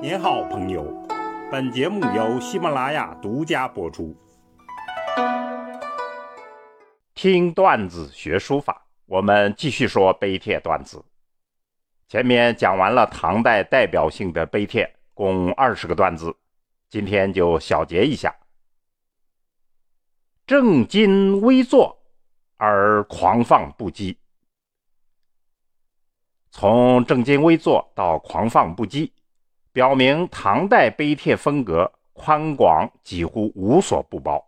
您好，朋友。本节目由喜马拉雅独家播出。听段子学书法，我们继续说碑帖段子。前面讲完了唐代代表性的碑帖，共二十个段子，今天就小结一下。正襟危坐而狂放不羁，从正襟危坐到狂放不羁。表明唐代碑帖风格宽广，几乎无所不包。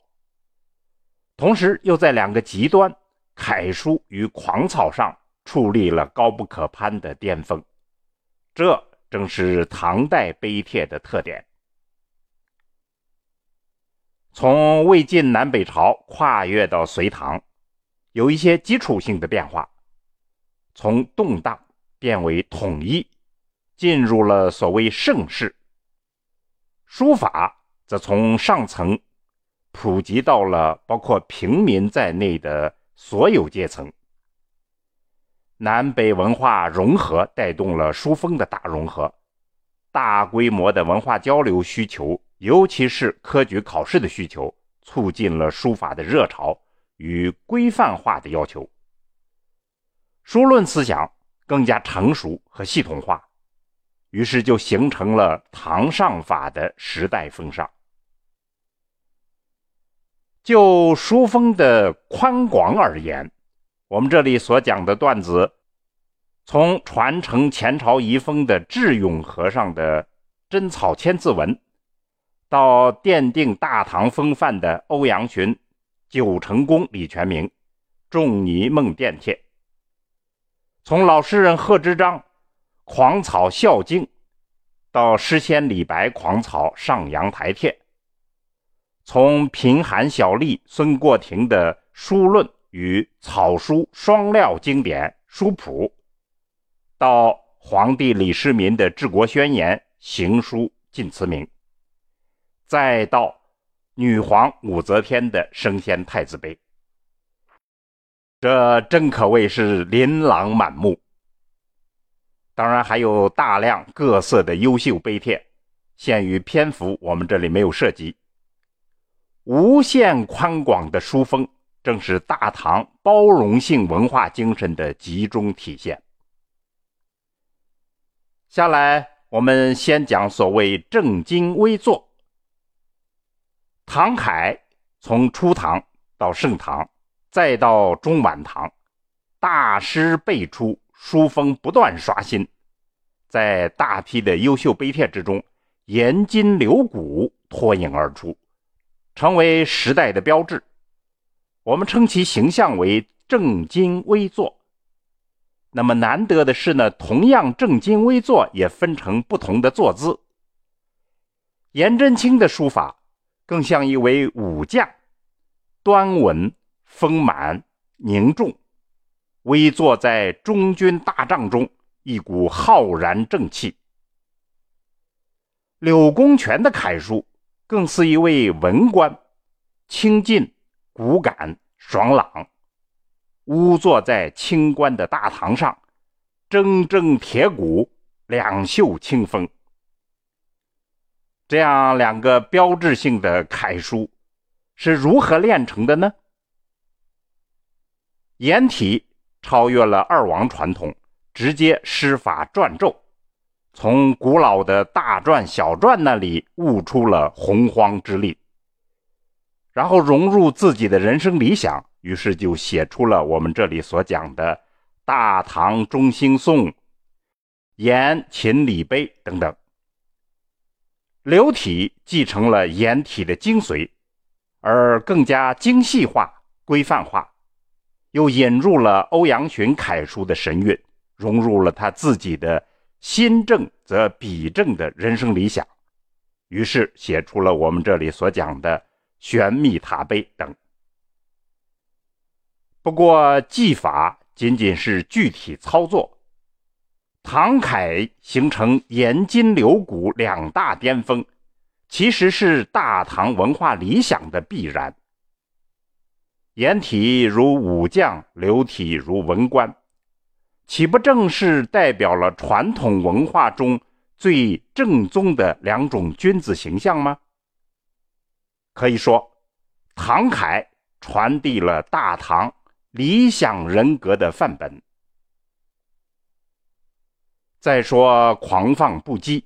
同时，又在两个极端——楷书与狂草上矗立了高不可攀的巅峰。这正是唐代碑帖的特点。从魏晋南北朝跨越到隋唐，有一些基础性的变化，从动荡变为统一。进入了所谓盛世，书法则从上层普及到了包括平民在内的所有阶层。南北文化融合带动了书风的大融合，大规模的文化交流需求，尤其是科举考试的需求，促进了书法的热潮与规范化的要求。书论思想更加成熟和系统化。于是就形成了唐上法的时代风尚。就书风的宽广而言，我们这里所讲的段子，从传承前朝遗风的智勇和尚的真草千字文，到奠定大唐风范的欧阳询、九成宫李全明、仲尼孟殿帖，从老诗人贺知章。狂草《孝经》，到诗仙李白狂草《上阳台帖》，从贫寒小吏孙过庭的书论与草书双料经典书谱，到皇帝李世民的治国宣言行书晋祠铭，再到女皇武则天的升仙太子碑，这真可谓是琳琅满目。当然还有大量各色的优秀碑帖，限于篇幅，我们这里没有涉及。无限宽广的书风，正是大唐包容性文化精神的集中体现。下来，我们先讲所谓正襟危坐。唐楷从初唐到盛唐，再到中晚唐，大师辈出。书风不断刷新，在大批的优秀碑帖之中，颜筋柳骨脱颖而出，成为时代的标志。我们称其形象为正襟危坐。那么难得的是呢，同样正襟危坐也分成不同的坐姿。颜真卿的书法更像一位武将，端稳、丰满、凝重。微坐在中军大帐中，一股浩然正气。柳公权的楷书更似一位文官，清劲、骨感、爽朗，乌坐在清官的大堂上，铮铮铁骨，两袖清风。这样两个标志性的楷书是如何炼成的呢？颜体。超越了二王传统，直接施法篆咒，从古老的大篆、小篆那里悟出了洪荒之力，然后融入自己的人生理想，于是就写出了我们这里所讲的《大唐中兴颂》《颜秦礼碑》等等。流体继承了颜体的精髓，而更加精细化、规范化。又引入了欧阳询楷书的神韵，融入了他自己的心正则笔正的人生理想，于是写出了我们这里所讲的玄秘塔碑等。不过技法仅仅是具体操作，唐楷形成严筋留骨两大巅峰，其实是大唐文化理想的必然。颜体如武将，流体如文官，岂不正是代表了传统文化中最正宗的两种君子形象吗？可以说，唐楷传递了大唐理想人格的范本。再说狂放不羁，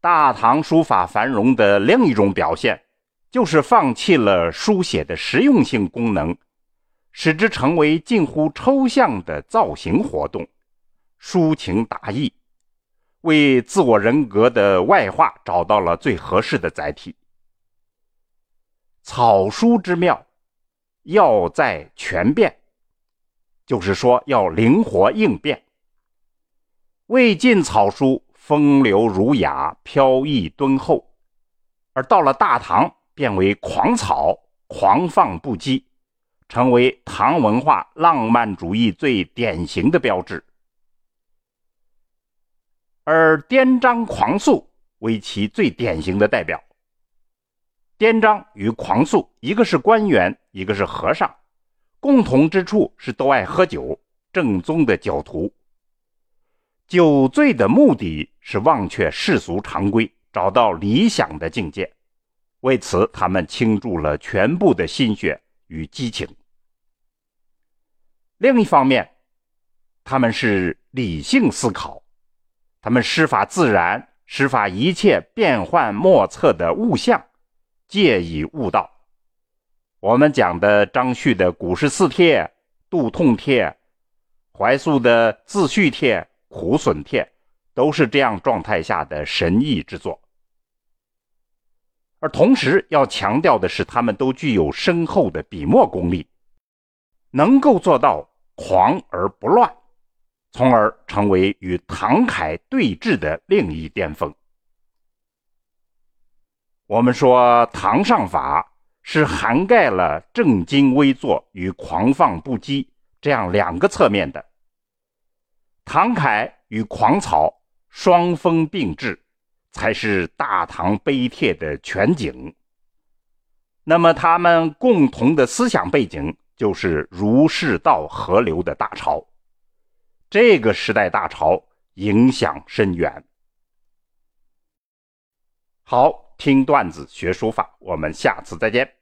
大唐书法繁荣的另一种表现，就是放弃了书写的实用性功能，使之成为近乎抽象的造型活动，抒情达意。为自我人格的外化找到了最合适的载体。草书之妙，要在全变，就是说要灵活应变。魏晋草书风流儒雅、飘逸敦厚，而到了大唐变为狂草、狂放不羁，成为唐文化浪漫主义最典型的标志。而颠章狂素为其最典型的代表。颠章与狂素，一个是官员，一个是和尚，共同之处是都爱喝酒，正宗的酒徒。酒醉的目的是忘却世俗常规，找到理想的境界。为此，他们倾注了全部的心血与激情。另一方面，他们是理性思考。他们师法自然，师法一切变幻莫测的物象，借以悟道。我们讲的张旭的古诗四帖、杜痛帖，怀素的自叙帖、苦损帖，都是这样状态下的神异之作。而同时要强调的是，他们都具有深厚的笔墨功力，能够做到狂而不乱。从而成为与唐楷对峙的另一巅峰。我们说唐上法是涵盖了正襟危坐与狂放不羁这样两个侧面的，唐楷与狂草双峰并峙，才是大唐碑帖的全景。那么他们共同的思想背景就是儒释道合流的大潮。这个时代大潮影响深远。好，听段子学书法，我们下次再见。